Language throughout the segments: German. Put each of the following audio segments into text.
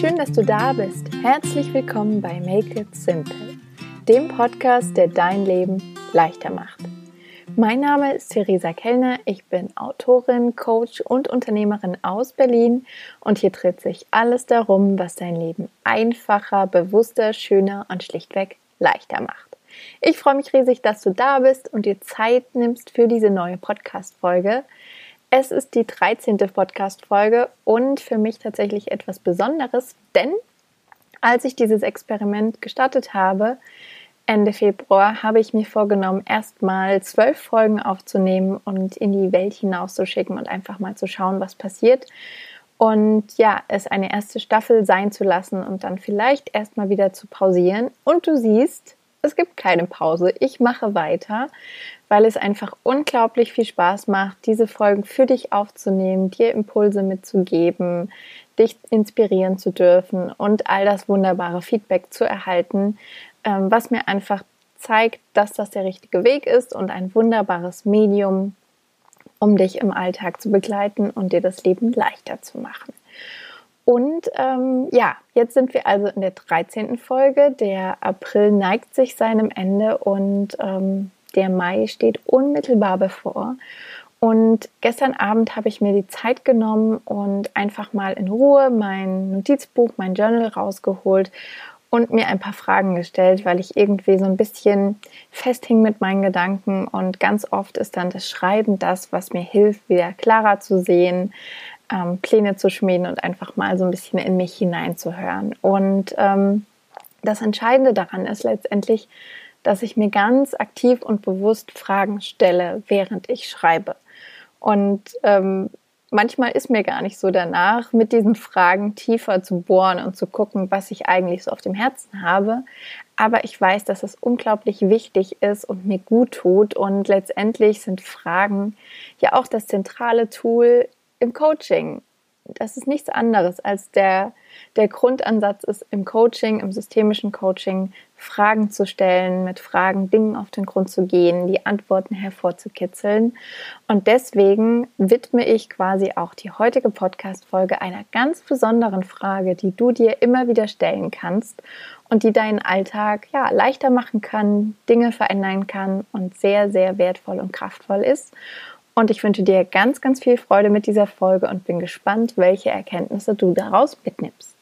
Schön, dass du da bist. Herzlich willkommen bei Make It Simple, dem Podcast, der dein Leben leichter macht. Mein Name ist Theresa Kellner, ich bin Autorin, Coach und Unternehmerin aus Berlin und hier dreht sich alles darum, was dein Leben einfacher, bewusster, schöner und schlichtweg leichter macht. Ich freue mich riesig, dass du da bist und dir Zeit nimmst für diese neue Podcast-Folge. Es ist die 13. Podcast-Folge und für mich tatsächlich etwas Besonderes, denn als ich dieses Experiment gestartet habe, Ende Februar, habe ich mir vorgenommen, erstmal zwölf Folgen aufzunehmen und in die Welt hinauszuschicken und einfach mal zu schauen, was passiert. Und ja, es eine erste Staffel sein zu lassen und dann vielleicht erstmal wieder zu pausieren. Und du siehst, es gibt keine Pause. Ich mache weiter, weil es einfach unglaublich viel Spaß macht, diese Folgen für dich aufzunehmen, dir Impulse mitzugeben, dich inspirieren zu dürfen und all das wunderbare Feedback zu erhalten, ähm, was mir einfach zeigt, dass das der richtige Weg ist und ein wunderbares Medium, um dich im Alltag zu begleiten und dir das Leben leichter zu machen. Und ähm, ja, jetzt sind wir also in der 13. Folge. Der April neigt sich seinem Ende und ähm, der Mai steht unmittelbar bevor. Und gestern Abend habe ich mir die Zeit genommen und einfach mal in Ruhe mein Notizbuch, mein Journal rausgeholt und mir ein paar Fragen gestellt, weil ich irgendwie so ein bisschen festhing mit meinen Gedanken. Und ganz oft ist dann das Schreiben das, was mir hilft, wieder klarer zu sehen, ähm, Pläne zu schmieden und einfach mal so ein bisschen in mich hineinzuhören. Und ähm, das Entscheidende daran ist letztendlich, dass ich mir ganz aktiv und bewusst Fragen stelle, während ich schreibe. Und ähm, manchmal ist mir gar nicht so danach, mit diesen Fragen tiefer zu bohren und zu gucken, was ich eigentlich so auf dem Herzen habe. Aber ich weiß, dass es unglaublich wichtig ist und mir gut tut. Und letztendlich sind Fragen ja auch das zentrale Tool im Coaching. Das ist nichts anderes als der, der Grundansatz ist im Coaching, im systemischen Coaching, Fragen zu stellen, mit Fragen Dingen auf den Grund zu gehen, die Antworten hervorzukitzeln. Und deswegen widme ich quasi auch die heutige Podcast-Folge einer ganz besonderen Frage, die du dir immer wieder stellen kannst und die deinen Alltag ja leichter machen kann, Dinge verändern kann und sehr, sehr wertvoll und kraftvoll ist. Und ich wünsche dir ganz, ganz viel Freude mit dieser Folge und bin gespannt, welche Erkenntnisse du daraus mitnimmst.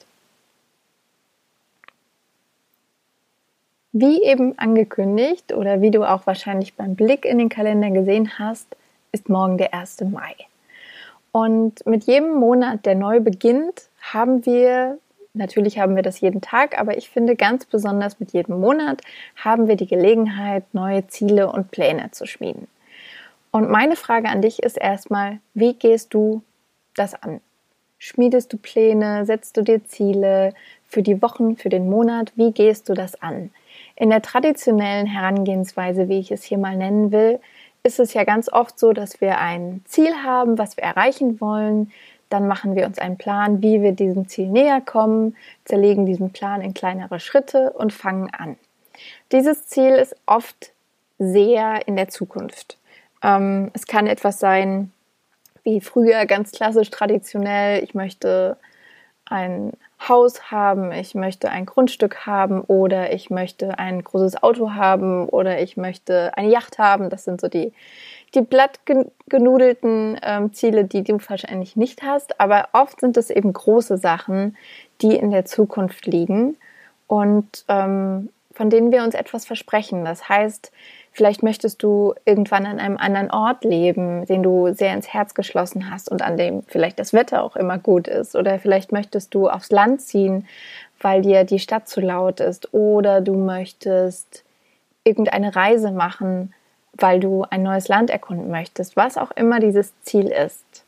Wie eben angekündigt oder wie du auch wahrscheinlich beim Blick in den Kalender gesehen hast, ist morgen der 1. Mai. Und mit jedem Monat, der neu beginnt, haben wir, natürlich haben wir das jeden Tag, aber ich finde ganz besonders mit jedem Monat haben wir die Gelegenheit, neue Ziele und Pläne zu schmieden. Und meine Frage an dich ist erstmal, wie gehst du das an? Schmiedest du Pläne, setzt du dir Ziele für die Wochen, für den Monat? Wie gehst du das an? In der traditionellen Herangehensweise, wie ich es hier mal nennen will, ist es ja ganz oft so, dass wir ein Ziel haben, was wir erreichen wollen. Dann machen wir uns einen Plan, wie wir diesem Ziel näher kommen, zerlegen diesen Plan in kleinere Schritte und fangen an. Dieses Ziel ist oft sehr in der Zukunft. Ähm, es kann etwas sein, wie früher ganz klassisch traditionell, ich möchte ein Haus haben, ich möchte ein Grundstück haben oder ich möchte ein großes Auto haben oder ich möchte eine Yacht haben. Das sind so die, die blattgenudelten ähm, Ziele, die du wahrscheinlich nicht hast. Aber oft sind es eben große Sachen, die in der Zukunft liegen und ähm, von denen wir uns etwas versprechen. Das heißt, Vielleicht möchtest du irgendwann an einem anderen Ort leben, den du sehr ins Herz geschlossen hast und an dem vielleicht das Wetter auch immer gut ist. Oder vielleicht möchtest du aufs Land ziehen, weil dir die Stadt zu laut ist. Oder du möchtest irgendeine Reise machen, weil du ein neues Land erkunden möchtest. Was auch immer dieses Ziel ist.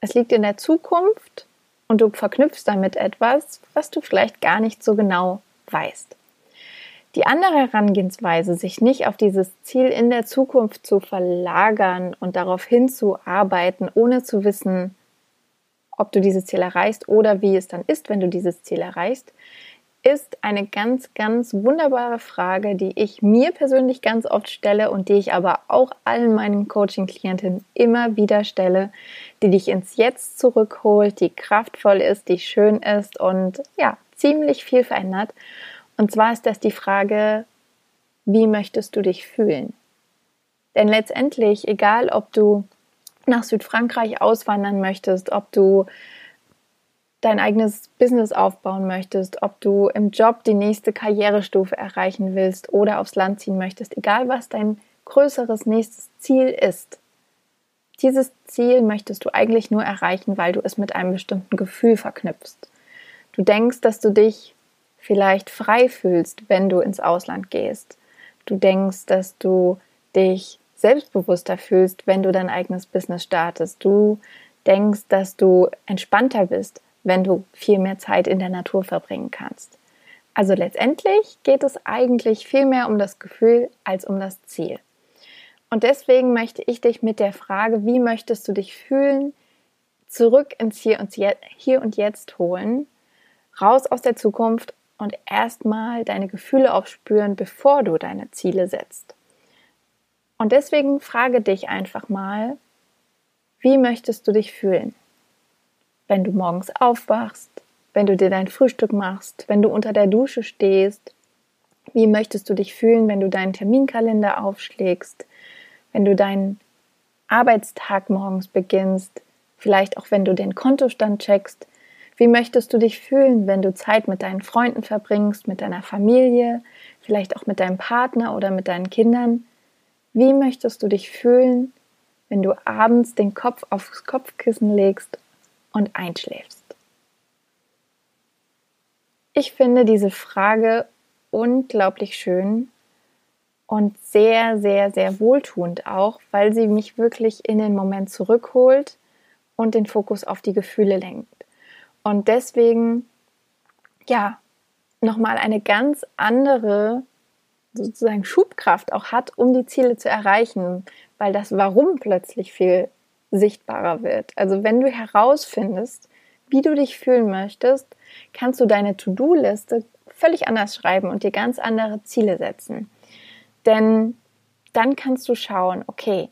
Es liegt in der Zukunft und du verknüpfst damit etwas, was du vielleicht gar nicht so genau weißt. Die andere Herangehensweise, sich nicht auf dieses Ziel in der Zukunft zu verlagern und darauf hinzuarbeiten, ohne zu wissen, ob du dieses Ziel erreichst oder wie es dann ist, wenn du dieses Ziel erreichst, ist eine ganz, ganz wunderbare Frage, die ich mir persönlich ganz oft stelle und die ich aber auch allen meinen Coaching-Klientinnen immer wieder stelle, die dich ins Jetzt zurückholt, die kraftvoll ist, die schön ist und ja, ziemlich viel verändert. Und zwar ist das die Frage, wie möchtest du dich fühlen? Denn letztendlich, egal ob du nach Südfrankreich auswandern möchtest, ob du dein eigenes Business aufbauen möchtest, ob du im Job die nächste Karrierestufe erreichen willst oder aufs Land ziehen möchtest, egal was dein größeres nächstes Ziel ist. Dieses Ziel möchtest du eigentlich nur erreichen, weil du es mit einem bestimmten Gefühl verknüpfst. Du denkst, dass du dich vielleicht frei fühlst, wenn du ins Ausland gehst. Du denkst, dass du dich selbstbewusster fühlst, wenn du dein eigenes Business startest. Du denkst, dass du entspannter bist, wenn du viel mehr Zeit in der Natur verbringen kannst. Also letztendlich geht es eigentlich viel mehr um das Gefühl als um das Ziel. Und deswegen möchte ich dich mit der Frage, wie möchtest du dich fühlen, zurück ins Hier und, Jetzt holen, raus aus der Zukunft und erstmal deine Gefühle aufspüren, bevor du deine Ziele setzt. Und deswegen frage dich einfach mal, wie möchtest du dich fühlen? wenn du morgens aufwachst, wenn du dir dein Frühstück machst, wenn du unter der Dusche stehst? Wie möchtest du dich fühlen, wenn du deinen Terminkalender aufschlägst, wenn du deinen Arbeitstag morgens beginnst, vielleicht auch wenn du den Kontostand checkst? Wie möchtest du dich fühlen, wenn du Zeit mit deinen Freunden verbringst, mit deiner Familie, vielleicht auch mit deinem Partner oder mit deinen Kindern? Wie möchtest du dich fühlen, wenn du abends den Kopf aufs Kopfkissen legst und einschläfst? Ich finde diese Frage unglaublich schön und sehr, sehr, sehr wohltuend auch, weil sie mich wirklich in den Moment zurückholt und den Fokus auf die Gefühle lenkt. Und deswegen, ja, nochmal eine ganz andere sozusagen Schubkraft auch hat, um die Ziele zu erreichen, weil das Warum plötzlich viel sichtbarer wird. Also wenn du herausfindest, wie du dich fühlen möchtest, kannst du deine To-Do-Liste völlig anders schreiben und dir ganz andere Ziele setzen. Denn dann kannst du schauen, okay,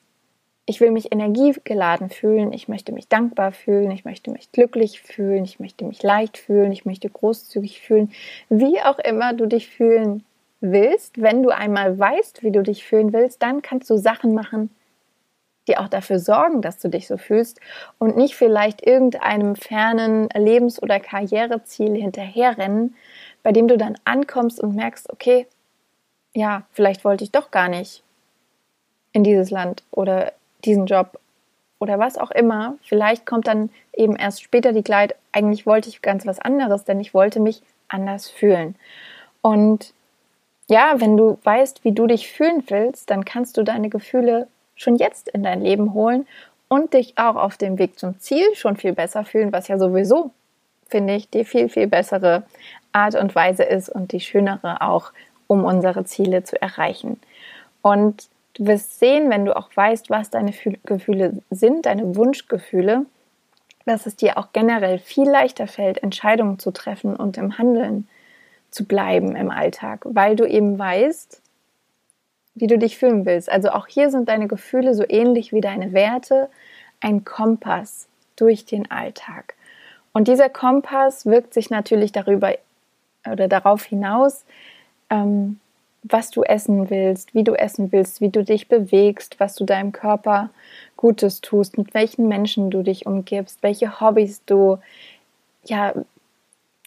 ich will mich energiegeladen fühlen, ich möchte mich dankbar fühlen, ich möchte mich glücklich fühlen, ich möchte mich leicht fühlen, ich möchte großzügig fühlen, wie auch immer du dich fühlen willst. Wenn du einmal weißt, wie du dich fühlen willst, dann kannst du Sachen machen, die auch dafür sorgen, dass du dich so fühlst und nicht vielleicht irgendeinem fernen Lebens- oder Karriereziel hinterherrennen, bei dem du dann ankommst und merkst, okay, ja, vielleicht wollte ich doch gar nicht in dieses Land oder diesen Job oder was auch immer. Vielleicht kommt dann eben erst später die Kleid, eigentlich wollte ich ganz was anderes, denn ich wollte mich anders fühlen. Und ja, wenn du weißt, wie du dich fühlen willst, dann kannst du deine Gefühle schon jetzt in dein Leben holen und dich auch auf dem Weg zum Ziel schon viel besser fühlen, was ja sowieso, finde ich, die viel, viel bessere Art und Weise ist und die schönere auch, um unsere Ziele zu erreichen. Und du wirst sehen, wenn du auch weißt, was deine Gefühle sind, deine Wunschgefühle, dass es dir auch generell viel leichter fällt, Entscheidungen zu treffen und im Handeln zu bleiben im Alltag, weil du eben weißt, wie du dich fühlen willst. Also auch hier sind deine Gefühle so ähnlich wie deine Werte ein Kompass durch den Alltag. Und dieser Kompass wirkt sich natürlich darüber oder darauf hinaus, ähm, was du essen willst, wie du essen willst, wie du dich bewegst, was du deinem Körper Gutes tust, mit welchen Menschen du dich umgibst, welche Hobbys du ja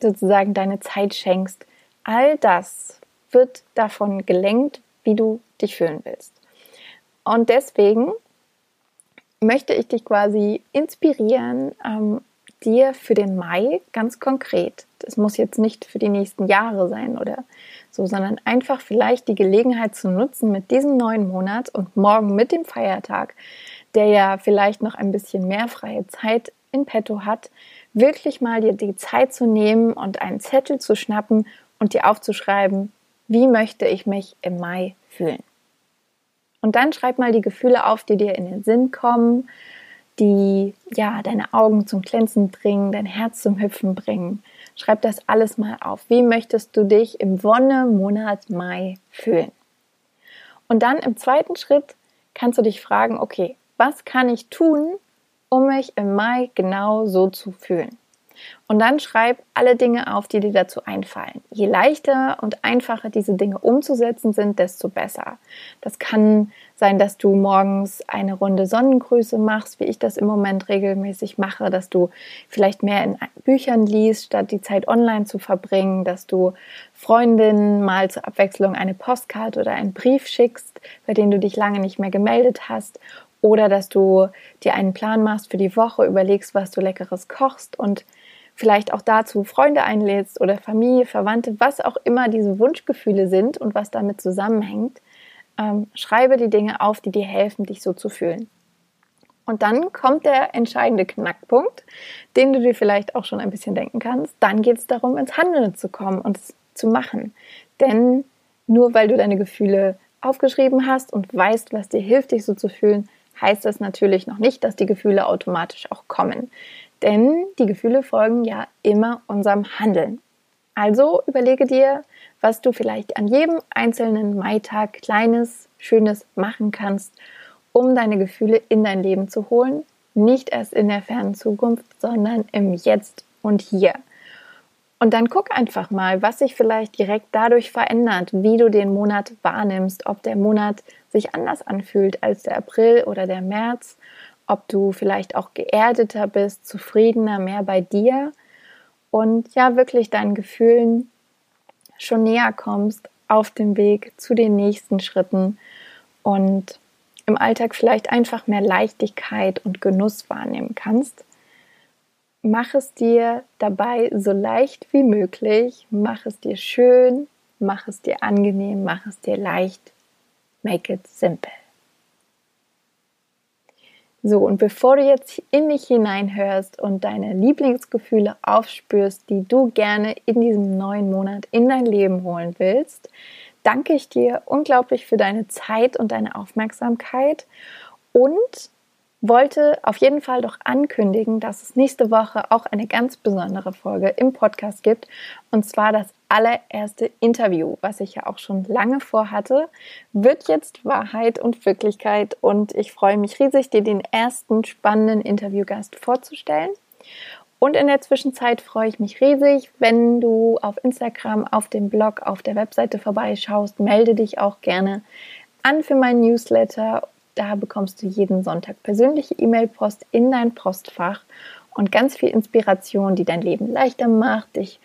sozusagen deine Zeit schenkst. All das wird davon gelenkt, wie du dich fühlen willst. Und deswegen möchte ich dich quasi inspirieren, ähm, dir für den Mai ganz konkret, das muss jetzt nicht für die nächsten Jahre sein oder so, sondern einfach vielleicht die Gelegenheit zu nutzen mit diesem neuen Monat und morgen mit dem Feiertag, der ja vielleicht noch ein bisschen mehr freie Zeit in petto hat, wirklich mal dir die Zeit zu nehmen und einen Zettel zu schnappen und dir aufzuschreiben, wie möchte ich mich im Mai fühlen. Und dann schreib mal die Gefühle auf, die dir in den Sinn kommen, die ja deine Augen zum Glänzen bringen, dein Herz zum Hüpfen bringen. Schreib das alles mal auf. Wie möchtest du dich im Wonne-Monat Mai fühlen? Und dann im zweiten Schritt kannst du dich fragen, okay, was kann ich tun, um mich im Mai genau so zu fühlen? Und dann schreib alle Dinge auf, die dir dazu einfallen. Je leichter und einfacher diese Dinge umzusetzen sind, desto besser. Das kann sein, dass du morgens eine Runde Sonnengrüße machst, wie ich das im Moment regelmäßig mache, dass du vielleicht mehr in Büchern liest, statt die Zeit online zu verbringen, dass du Freundinnen mal zur Abwechslung eine Postkarte oder einen Brief schickst, bei denen du dich lange nicht mehr gemeldet hast oder dass du dir einen Plan machst für die Woche, überlegst, was du leckeres kochst und vielleicht auch dazu Freunde einlädst oder Familie, Verwandte, was auch immer diese Wunschgefühle sind und was damit zusammenhängt, ähm, schreibe die Dinge auf, die dir helfen, dich so zu fühlen. Und dann kommt der entscheidende Knackpunkt, den du dir vielleicht auch schon ein bisschen denken kannst. Dann geht es darum, ins Handeln zu kommen und es zu machen. Denn nur weil du deine Gefühle aufgeschrieben hast und weißt, was dir hilft, dich so zu fühlen, heißt das natürlich noch nicht, dass die Gefühle automatisch auch kommen. Denn die Gefühle folgen ja immer unserem Handeln. Also überlege dir, was du vielleicht an jedem einzelnen Maitag kleines, schönes machen kannst, um deine Gefühle in dein Leben zu holen. Nicht erst in der fernen Zukunft, sondern im Jetzt und Hier. Und dann guck einfach mal, was sich vielleicht direkt dadurch verändert, wie du den Monat wahrnimmst, ob der Monat sich anders anfühlt als der April oder der März ob du vielleicht auch geerdeter bist, zufriedener, mehr bei dir und ja wirklich deinen Gefühlen schon näher kommst auf dem Weg zu den nächsten Schritten und im Alltag vielleicht einfach mehr Leichtigkeit und Genuss wahrnehmen kannst. Mach es dir dabei so leicht wie möglich, mach es dir schön, mach es dir angenehm, mach es dir leicht. Make it simple. So, und bevor du jetzt in dich hineinhörst und deine Lieblingsgefühle aufspürst, die du gerne in diesem neuen Monat in dein Leben holen willst, danke ich dir unglaublich für deine Zeit und deine Aufmerksamkeit. Und wollte auf jeden Fall doch ankündigen, dass es nächste Woche auch eine ganz besondere Folge im Podcast gibt. Und zwar das allererste Interview, was ich ja auch schon lange vorhatte, wird jetzt Wahrheit und Wirklichkeit. Und ich freue mich riesig, dir den ersten spannenden Interviewgast vorzustellen. Und in der Zwischenzeit freue ich mich riesig, wenn du auf Instagram, auf dem Blog, auf der Webseite vorbeischaust. Melde dich auch gerne an für meinen Newsletter da bekommst du jeden Sonntag persönliche E-Mail-Post in dein Postfach und ganz viel Inspiration, die dein Leben leichter macht, dich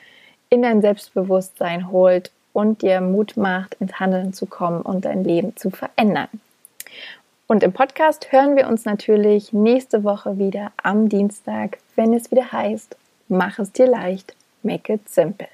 in dein Selbstbewusstsein holt und dir Mut macht, ins Handeln zu kommen und dein Leben zu verändern. Und im Podcast hören wir uns natürlich nächste Woche wieder am Dienstag, wenn es wieder heißt, mach es dir leicht, make it simple.